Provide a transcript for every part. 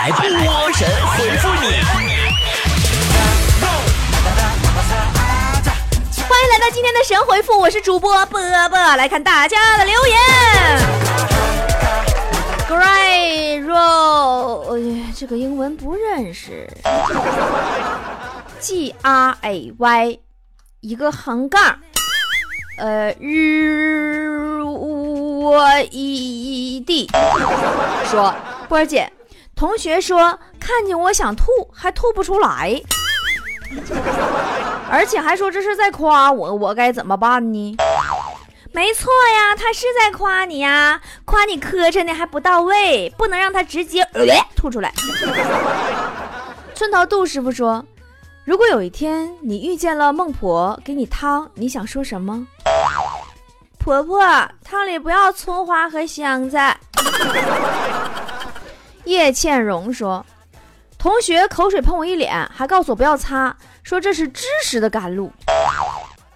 来，波神回复你。欢迎来到今天的神回复，我是主播波波，来看大家的留言。Gray Roll，这个英文不认识。G R A Y，一个横杠，呃，日我 E D，说波儿姐，同学说看见我想吐，还吐不出来。而且还说这是在夸我，我该怎么办呢？没错呀，他是在夸你呀，夸你磕碜的还不到位，不能让他直接呃吐出来。村头杜师傅说，如果有一天你遇见了孟婆给你汤，你想说什么？婆婆，汤里不要葱花和香菜。叶倩蓉说。同学口水喷我一脸，还告诉我不要擦，说这是知识的甘露。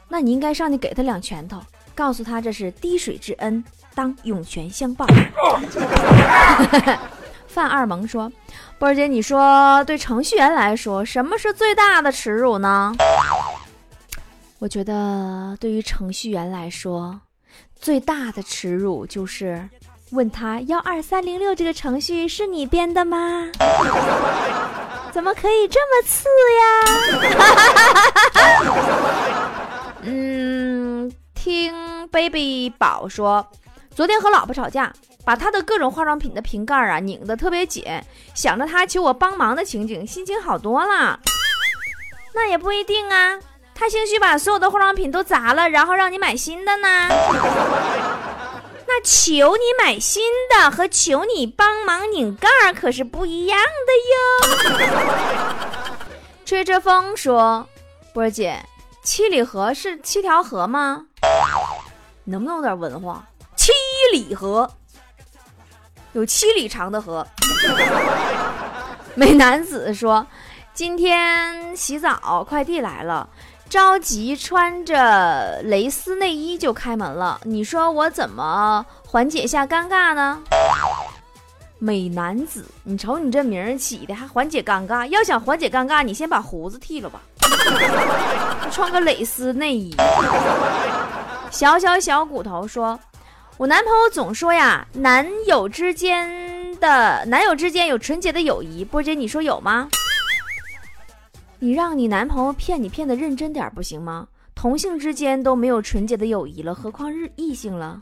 那你应该上去给他两拳头，告诉他这是滴水之恩，当涌泉相报。范二萌说：“波儿姐，你说对程序员来说，什么是最大的耻辱呢？”我觉得对于程序员来说，最大的耻辱就是。问他幺二三零六这个程序是你编的吗？怎么可以这么次呀？嗯，听 baby 宝说，昨天和老婆吵架，把她的各种化妆品的瓶盖啊拧得特别紧，想着她求我帮忙的情景，心情好多了。那也不一定啊，他兴许把所有的化妆品都砸了，然后让你买新的呢。那求你买新的和求你帮忙拧盖儿可是不一样的哟。吹着风说：“波儿姐，七里河是七条河吗？能不能有点文化？七里河有七里长的河。”美男子说：“今天洗澡，快递来了。”着急穿着蕾丝内衣就开门了，你说我怎么缓解下尴尬呢？美男子，你瞅你这名起的还缓解尴尬？要想缓解尴尬，你先把胡子剃了吧，穿个蕾丝内衣。小小小骨头说：“我男朋友总说呀，男友之间的男友之间有纯洁的友谊，波姐你说有吗？”你让你男朋友骗你骗的认真点不行吗？同性之间都没有纯洁的友谊了，何况日异性了？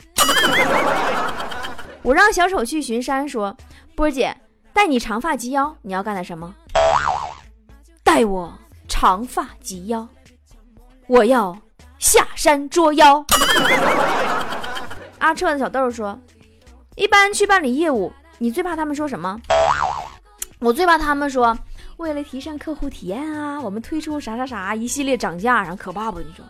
我让小丑去巡山，说波姐带你长发及腰，你要干点什么？带我长发及腰，我要下山捉妖。阿彻的小豆说，一般去办理业务，你最怕他们说什么？我最怕他们说。为了提升客户体验啊，我们推出啥啥啥一系列涨价，然后可怕不？你说？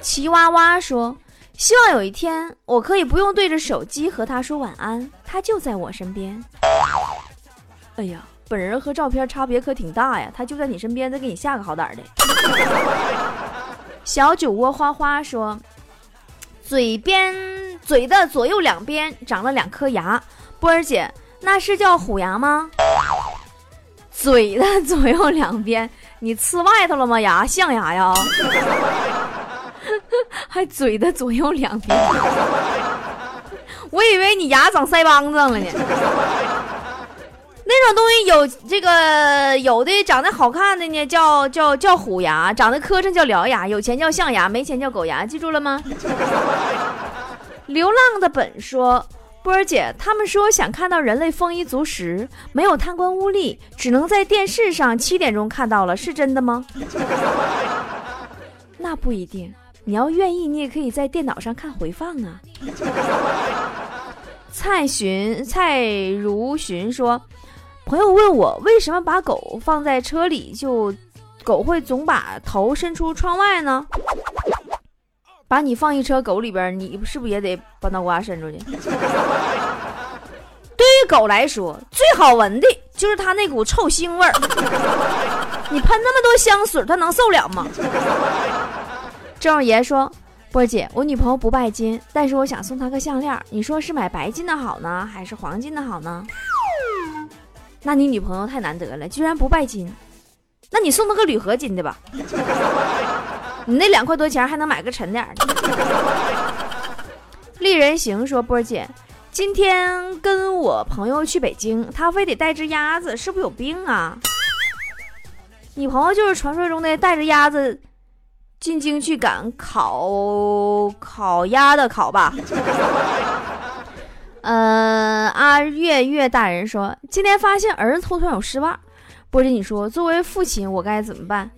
奇娃娃说：“希望有一天我可以不用对着手机和他说晚安，他就在我身边。”哎呀，本人和照片差别可挺大呀，他就在你身边，再给你下个好歹的。小酒窝花花说：“嘴边嘴的左右两边长了两颗牙，波儿姐，那是叫虎牙吗？”嘴的左右两边，你刺外头了吗？牙象牙呀，还嘴的左右两边，我以为你牙长腮帮子了呢。那种东西有这个有的长得好看的呢，叫叫叫虎牙；长得磕碜叫獠牙；有钱叫象牙，没钱叫狗牙。记住了吗？流浪的本说。波儿姐，他们说想看到人类丰衣足食，没有贪官污吏，只能在电视上七点钟看到了，是真的吗？那不一定，你要愿意，你也可以在电脑上看回放啊。蔡寻蔡如寻说，朋友问我为什么把狗放在车里，就狗会总把头伸出窗外呢？把你放一车狗里边，你是不是也得把脑瓜伸出去？对于狗来说，最好闻的就是它那股臭腥味儿。你喷那么多香水，它能受了吗？郑少爷说：“波姐，我女朋友不拜金，但是我想送她个项链，你说是买白金的好呢，还是黄金的好呢？”那你女朋友太难得了，居然不拜金，那你送她个铝合金的吧。你那两块多钱还能买个沉点的。丽人行说：“波姐，今天跟我朋友去北京，他非得带只鸭子，是不是有病啊？你朋友就是传说中的带着鸭子进京去赶烤烤鸭的烤吧？”呃，阿月月大人说：“今天发现儿子偷偷有丝袜，波姐，你说作为父亲我该怎么办？”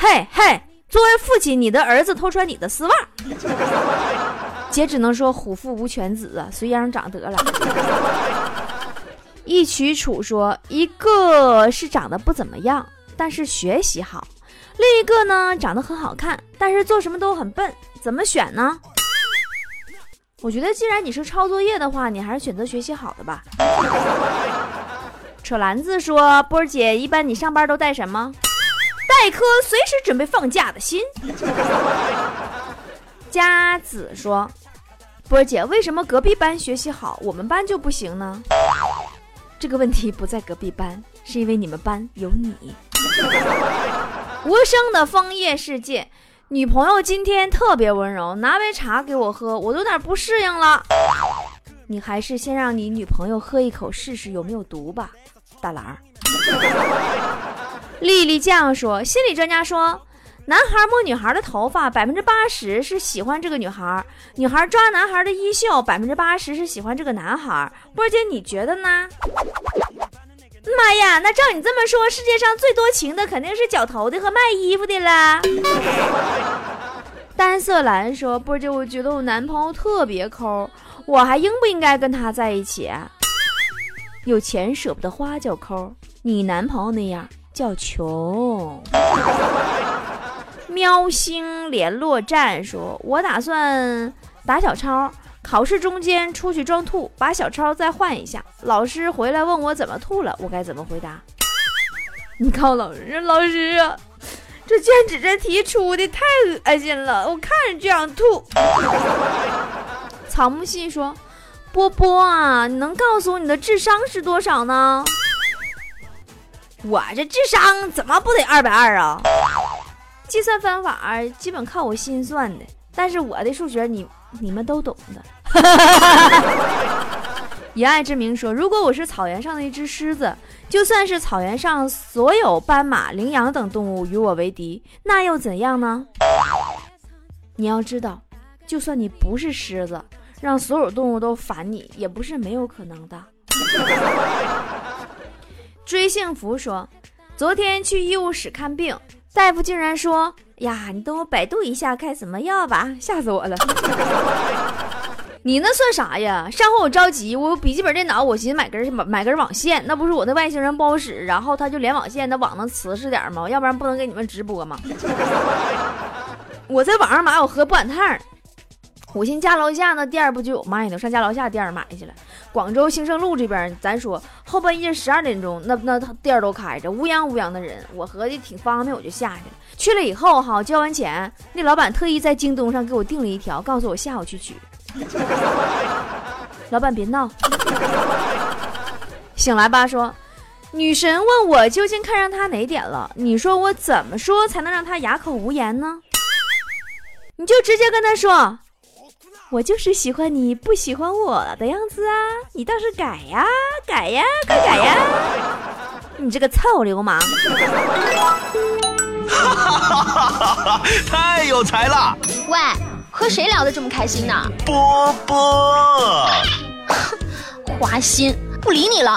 嘿嘿，作为父亲，你的儿子偷穿你的丝袜，姐只能说虎父无犬子啊，随样长得了。一曲楚说，一个是长得不怎么样，但是学习好；另一个呢，长得很好看，但是做什么都很笨，怎么选呢？我觉得，既然你是抄作业的话，你还是选择学习好的吧。扯篮子说，波儿姐，一般你上班都带什么？带颗随时准备放假的心。佳子说：“波姐，为什么隔壁班学习好，我们班就不行呢？”这个问题不在隔壁班，是因为你们班有你。无声的枫叶世界，女朋友今天特别温柔，拿杯茶给我喝，我都有点不适应了。你还是先让你女朋友喝一口试试有没有毒吧，大郎。丽丽酱说：“心理专家说，男孩摸女孩的头发，百分之八十是喜欢这个女孩；女孩抓男孩的衣袖，百分之八十是喜欢这个男孩。波姐，你觉得呢？”妈呀，那照你这么说，世界上最多情的肯定是绞头的和卖衣服的了。单色蓝说：“波姐，我觉得我男朋友特别抠，我还应不应该跟他在一起？有钱舍不得花叫抠，你男朋友那样。”叫穷，喵星联络站说：“我打算打小抄，考试中间出去装吐，把小抄再换一下。老师回来问我怎么吐了，我该怎么回答？”你告诉老师，老师啊，这卷纸这题出的太恶心了，我看着就想吐。草木信说：“波波啊，你能告诉我你的智商是多少呢？”我这智商怎么不得二百二啊？计算方法基本靠我心算的，但是我的数学你你们都懂的。以爱之名说，如果我是草原上的一只狮子，就算是草原上所有斑马、羚羊等动物与我为敌，那又怎样呢？你要知道，就算你不是狮子，让所有动物都烦你，也不是没有可能的。追幸福说，昨天去医务室看病，大夫竟然说：“呀，你等我百度一下开什么药吧。”吓死我了！你那算啥呀？上回我着急，我笔记本电脑，我寻思买根买根网线，那不是我那外星人不好使，然后他就连网线，那网能瓷实点吗？要不然不能给你们直播吗？我在网上买，我喝不赶趟。我寻家楼下那店不就有卖的，上家楼下店买去了。广州兴盛路这边，咱说后半夜十二点钟，那那店都开着，乌泱乌泱的人。我合计挺方便，我就下去了。去了以后哈，交完钱，那老板特意在京东上给我订了一条，告诉我下午去取。老板别闹。醒来吧，说女神问我究竟看上他哪点了？你说我怎么说才能让他哑口无言呢？你就直接跟他说。我就是喜欢你不喜欢我的样子啊！你倒是改呀，改呀，快改呀！你这个臭流氓！哈哈哈哈哈！太有才了！喂，和谁聊得这么开心呢？波波，花心。不理你了。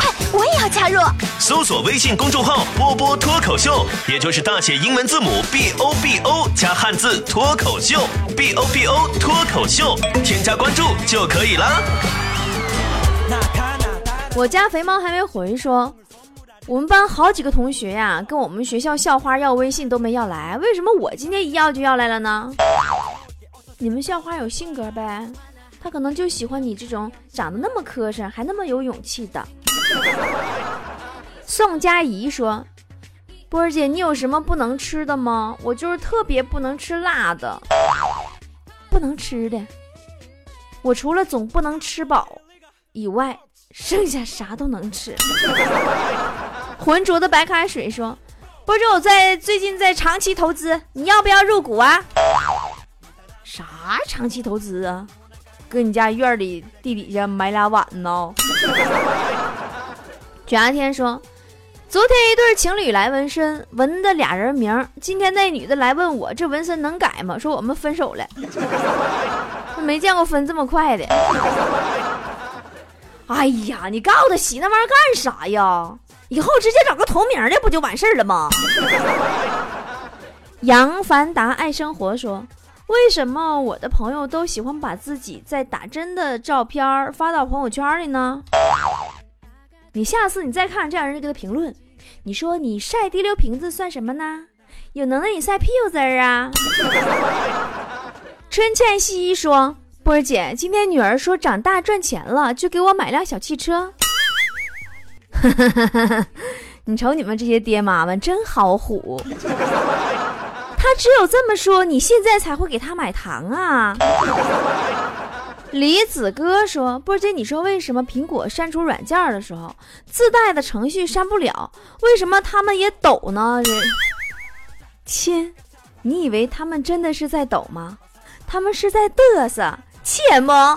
快，我也要加入。搜索微信公众号“波波脱口秀”，也就是大写英文字母 B O B O 加汉字“脱口秀 ”，B O B O 脱口秀，添加关注就可以了。我家肥猫还没回，说我们班好几个同学呀，跟我们学校校花要微信都没要来，为什么我今天一要就要来了呢？你们校花有性格呗，她可能就喜欢你这种长得那么磕碜还那么有勇气的。宋佳怡说：“波儿姐，你有什么不能吃的吗？我就是特别不能吃辣的，不能吃的。我除了总不能吃饱以外，剩下啥都能吃。”浑浊的白开水说：“波儿姐，我在最近在长期投资，你要不要入股啊？”啥长期投资啊？搁你家院里地底下埋俩碗呢？卷牙天说，昨天一对情侣来纹身，纹的俩人名。今天那女的来问我，这纹身能改吗？说我们分手了。没见过分这么快的。哎呀，你告诉他洗那玩意儿干啥呀？以后直接找个同名的不就完事儿了吗？杨凡达爱生活说。为什么我的朋友都喜欢把自己在打针的照片发到朋友圈里呢？你下次你再看这样人就给他评论，你说你晒滴溜瓶子算什么呢？有能耐你晒屁股滋儿啊！春倩西说：“波儿姐，今天女儿说长大赚钱了，就给我买辆小汽车。”你瞅你们这些爹妈们真好虎。他只有这么说，你现在才会给他买糖啊？李子哥说：“波姐，你说为什么苹果删除软件的时候，自带的程序删不了？为什么他们也抖呢？”亲，你以为他们真的是在抖吗？他们是在嘚瑟，切么？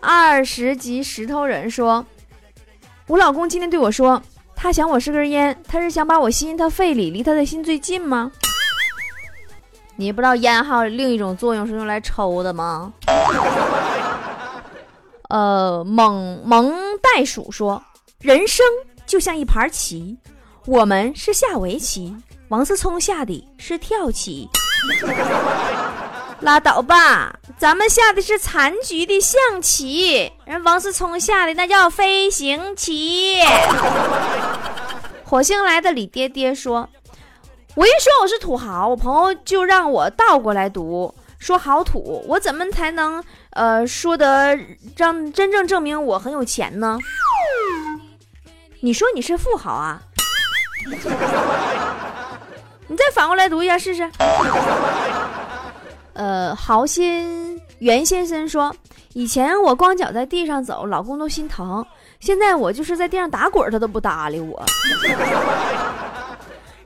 二十级石头人说：“我老公今天对我说。”他想我是根烟，他是想把我吸进他肺里，离他的心最近吗？你不知道烟还有另一种作用是用来抽的吗？呃，猛萌袋鼠说，人生就像一盘棋，我们是下围棋，王思聪下的是跳棋。拉倒吧，咱们下的是残局的象棋，人王思聪下的那叫飞行棋。火星来的李爹爹说：“我一说我是土豪，我朋友就让我倒过来读，说好土。我怎么才能呃说得让真正证明我很有钱呢？你说你是富豪啊？你再反过来读一下试试。”呃，豪心袁先生说：“以前我光脚在地上走，老公都心疼。现在我就是在地上打滚，他都不搭理我。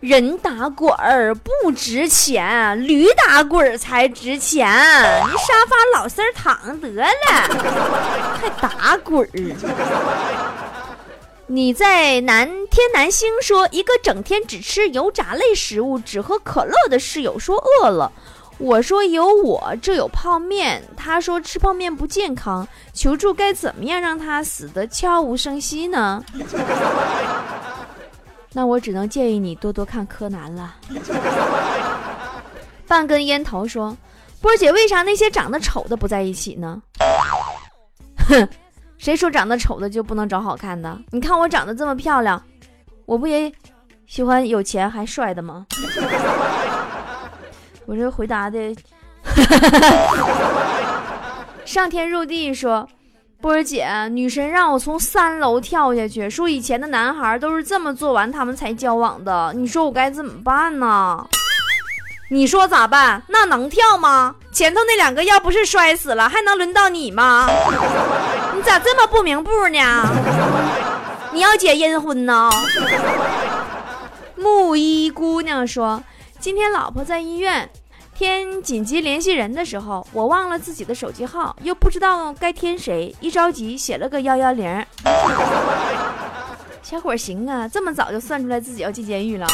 人打滚儿不值钱，驴打滚儿才值钱。你沙发老实躺得了，还打滚儿？你在南天南星说，一个整天只吃油炸类食物、只喝可乐的室友说饿了。”我说有我这有泡面，他说吃泡面不健康，求助该怎么样让他死得悄无声息呢？那我只能建议你多多看柯南了。半根烟头说：“波姐，为啥那些长得丑的不在一起呢？”哼，谁说长得丑的就不能找好看的？你看我长得这么漂亮，我不也喜欢有钱还帅的吗？我这回答的，上天入地说，波儿姐，女神让我从三楼跳下去，说以前的男孩都是这么做完他们才交往的，你说我该怎么办呢？你说咋办？那能跳吗？前头那两个要不是摔死了，还能轮到你吗？你咋这么不明步呢？你要结阴婚呢？木衣姑娘说。今天老婆在医院添紧急联系人的时候，我忘了自己的手机号，又不知道该添谁，一着急写了个幺幺零。小伙行啊，这么早就算出来自己要进监狱了啊！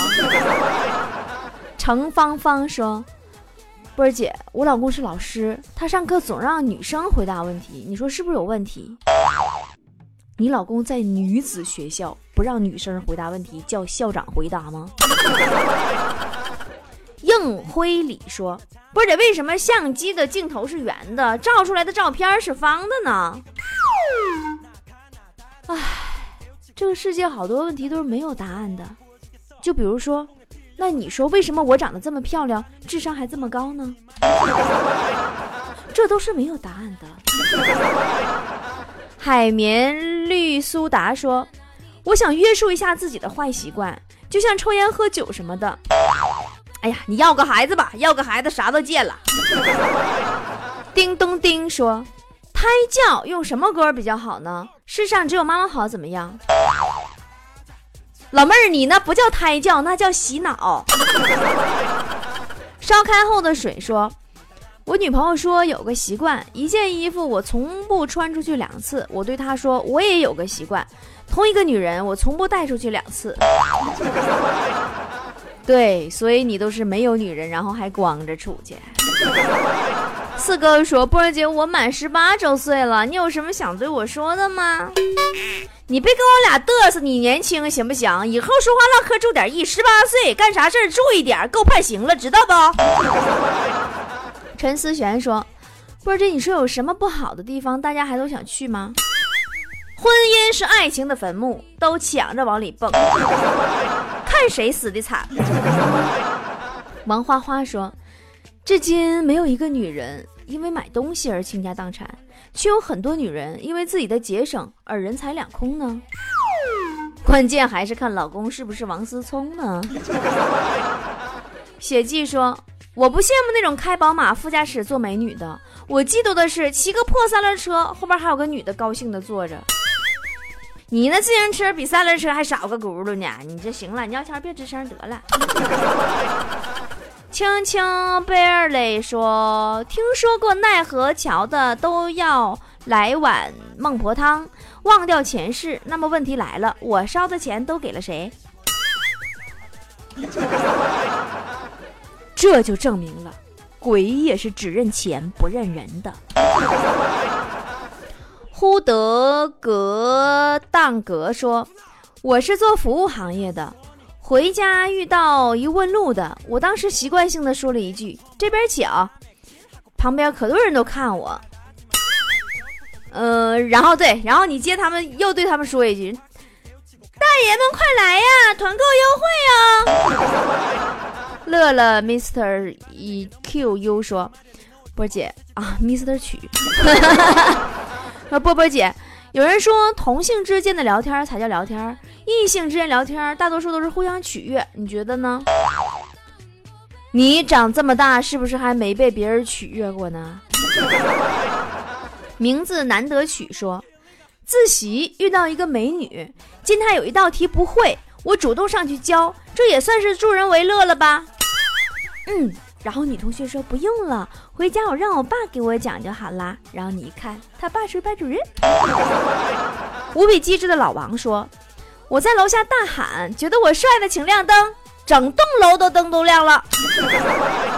程芳芳说：“波儿姐，我老公是老师，他上课总让女生回答问题，你说是不是有问题？你老公在女子学校不让女生回答问题，叫校长回答吗？”应辉礼说：“波姐，为什么相机的镜头是圆的，照出来的照片是方的呢？”唉，这个世界好多问题都是没有答案的。就比如说，那你说为什么我长得这么漂亮，智商还这么高呢？这都是没有答案的。海绵绿苏达说：“我想约束一下自己的坏习惯，就像抽烟、喝酒什么的。”哎呀，你要个孩子吧，要个孩子啥都戒了。叮咚叮说：“胎教用什么歌比较好呢？世上只有妈妈好，怎么样？”老妹儿，你那不叫胎教，那叫洗脑。烧开后的水说：“我女朋友说有个习惯，一件衣服我从不穿出去两次。我对她说，我也有个习惯，同一个女人我从不带出去两次。对，所以你都是没有女人，然后还光着出去。”四哥说：“波儿姐，我满十八周岁了，你有什么想对我说的吗？”你别跟我俩嘚瑟，你年轻行不行？以后说话唠嗑注点意。十八岁干啥事儿注意点，够判刑了，知道不？陈思璇说：“波姐，你说有什么不好的地方？大家还都想去吗？婚姻是爱情的坟墓，都抢着往里蹦，看谁死的惨。”王花花说：“至今没有一个女人因为买东西而倾家荡产。”却有很多女人因为自己的节省而人财两空呢。关键还是看老公是不是王思聪呢。雪季说：“我不羡慕那种开宝马副驾驶坐美女的，我嫉妒的是骑个破三轮车后边还有个女的高兴的坐着。你那自行车比三轮车还少个轱辘呢。你这行了，你要钱别吱声得了。”青青贝尔雷说：“听说过奈何桥的都要来碗孟婆汤，忘掉前世。那么问题来了，我烧的钱都给了谁？这就证明了，鬼也是只认钱不认人的。”呼德格当格说：“我是做服务行业的。”回家遇到一问路的，我当时习惯性的说了一句：“这边请。”旁边可多人都看我，呃，然后对，然后你接他们又对他们说一句：“大爷们快来呀，团购优惠啊！”乐乐 Mr E Q U 说：“波姐啊，Mr 曲，说波波姐。”有人说，同性之间的聊天才叫聊天，异性之间聊天大多数都是互相取悦，你觉得呢？你长这么大，是不是还没被别人取悦过呢？名字难得取说，自习遇到一个美女，见她有一道题不会，我主动上去教，这也算是助人为乐了吧？嗯。然后女同学说不用了，回家我让我爸给我讲就好啦。然后你一看，他爸是班主任。无比机智的老王说：“我在楼下大喊，觉得我帅的请亮灯，整栋楼的灯都亮了。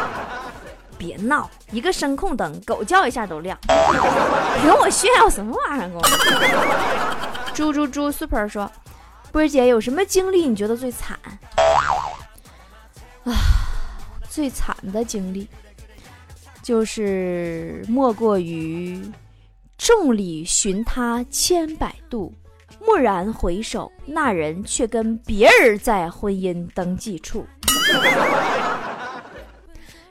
别闹，一个声控灯，狗叫一下都亮。跟我炫耀什么玩意儿？我猪猪猪 super 说，波儿姐有什么经历你觉得最惨？啊。”最惨的经历，就是莫过于众里寻他千百度，蓦然回首，那人却跟别人在婚姻登记处。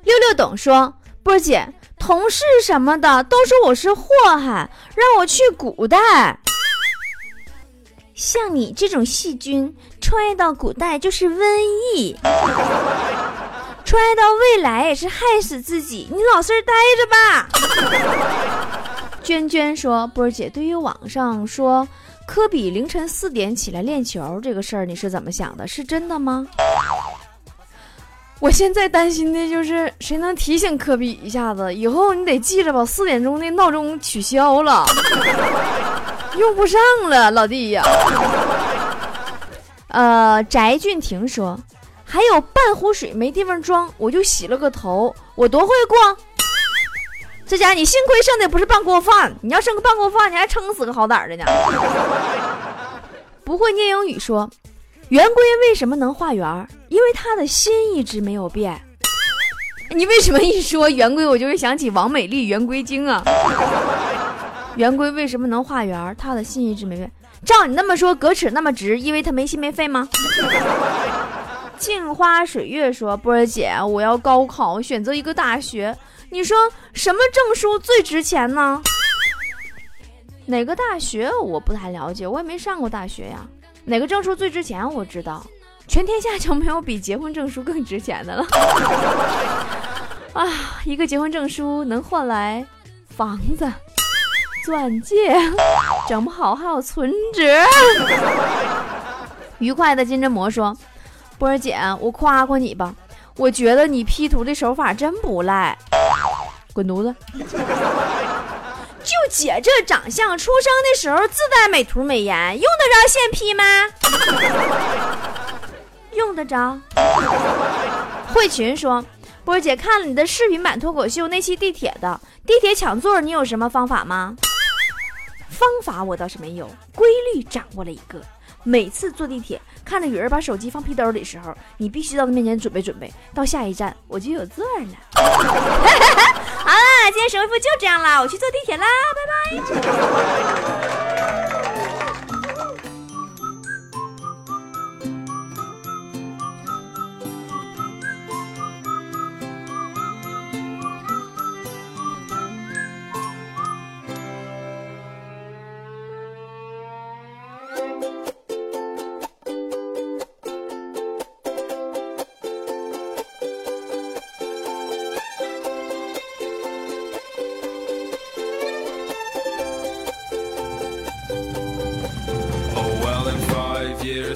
六六懂说，波姐，同事什么的都说我是祸害，让我去古代。像你这种细菌，穿越到古代就是瘟疫。穿到未来也是害死自己，你老实待着吧。娟娟说：“波儿姐，对于网上说科比凌晨四点起来练球这个事儿，你是怎么想的？是真的吗？”我现在担心的就是谁能提醒科比一下子，以后你得记着把四点钟的闹钟取消了，用不上了，老弟呀。呃，翟俊廷说。还有半壶水没地方装，我就洗了个头。我多会逛，这家你幸亏剩的不是半锅饭，你要剩个半锅饭，你还撑死个好歹的呢。不会念英语说，圆规为什么能画圆？因为他的心一直没有变。你为什么一说圆规，我就会想起王美丽《圆规经》啊？圆规为什么能画圆？他的心一直没变。照你那么说，格尺那么直，因为他没心没肺吗？镜花水月说：“波儿姐，我要高考，选择一个大学，你说什么证书最值钱呢？哪个大学我不太了解，我也没上过大学呀。哪个证书最值钱我知道，全天下就没有比结婚证书更值钱的了。啊，一个结婚证书能换来房子、钻戒，整不好还有存折。”愉快的金针蘑说。波姐，我夸夸你吧，我觉得你 P 图的手法真不赖。滚犊子！就姐这长相，出生的时候自带美图美颜，用得着现 P 吗？用得着。慧群说：“波姐看了你的视频版脱口秀那期地铁的，地铁抢座，你有什么方法吗？”方法我倒是没有，规律掌握了一个。每次坐地铁，看着有人把手机放屁兜里的时候，你必须到他面前准备准备，到下一站我就有座了。好了，今天神回复就这样了，我去坐地铁啦，拜拜。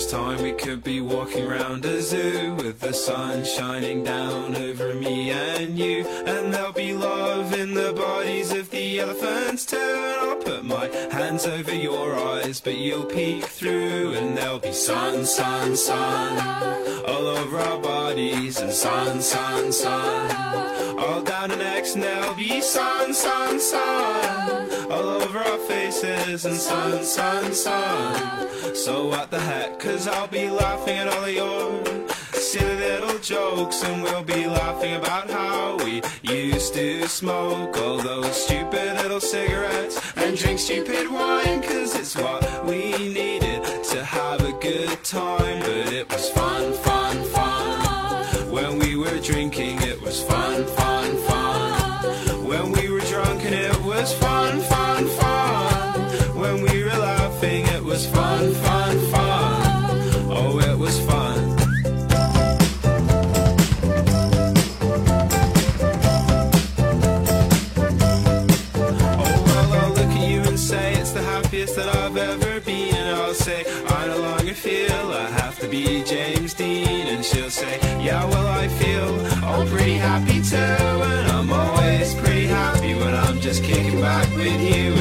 Time we could be walking around a zoo with the sun shining down over me and you. And there'll be love in the bodies of the elephants too put my hands over your eyes but you'll peek through and there'll be sun sun sun all over our bodies and sun sun sun all down the necks and there'll be sun sun sun all over our faces and sun sun sun so what the heck, cause I'll be laughing at all of your silly little jokes And we'll be laughing about how we used to smoke All those stupid little cigarettes drink stupid wine Cause it's what we needed I'm pretty happy too, and I'm always pretty happy when I'm just kicking back with you.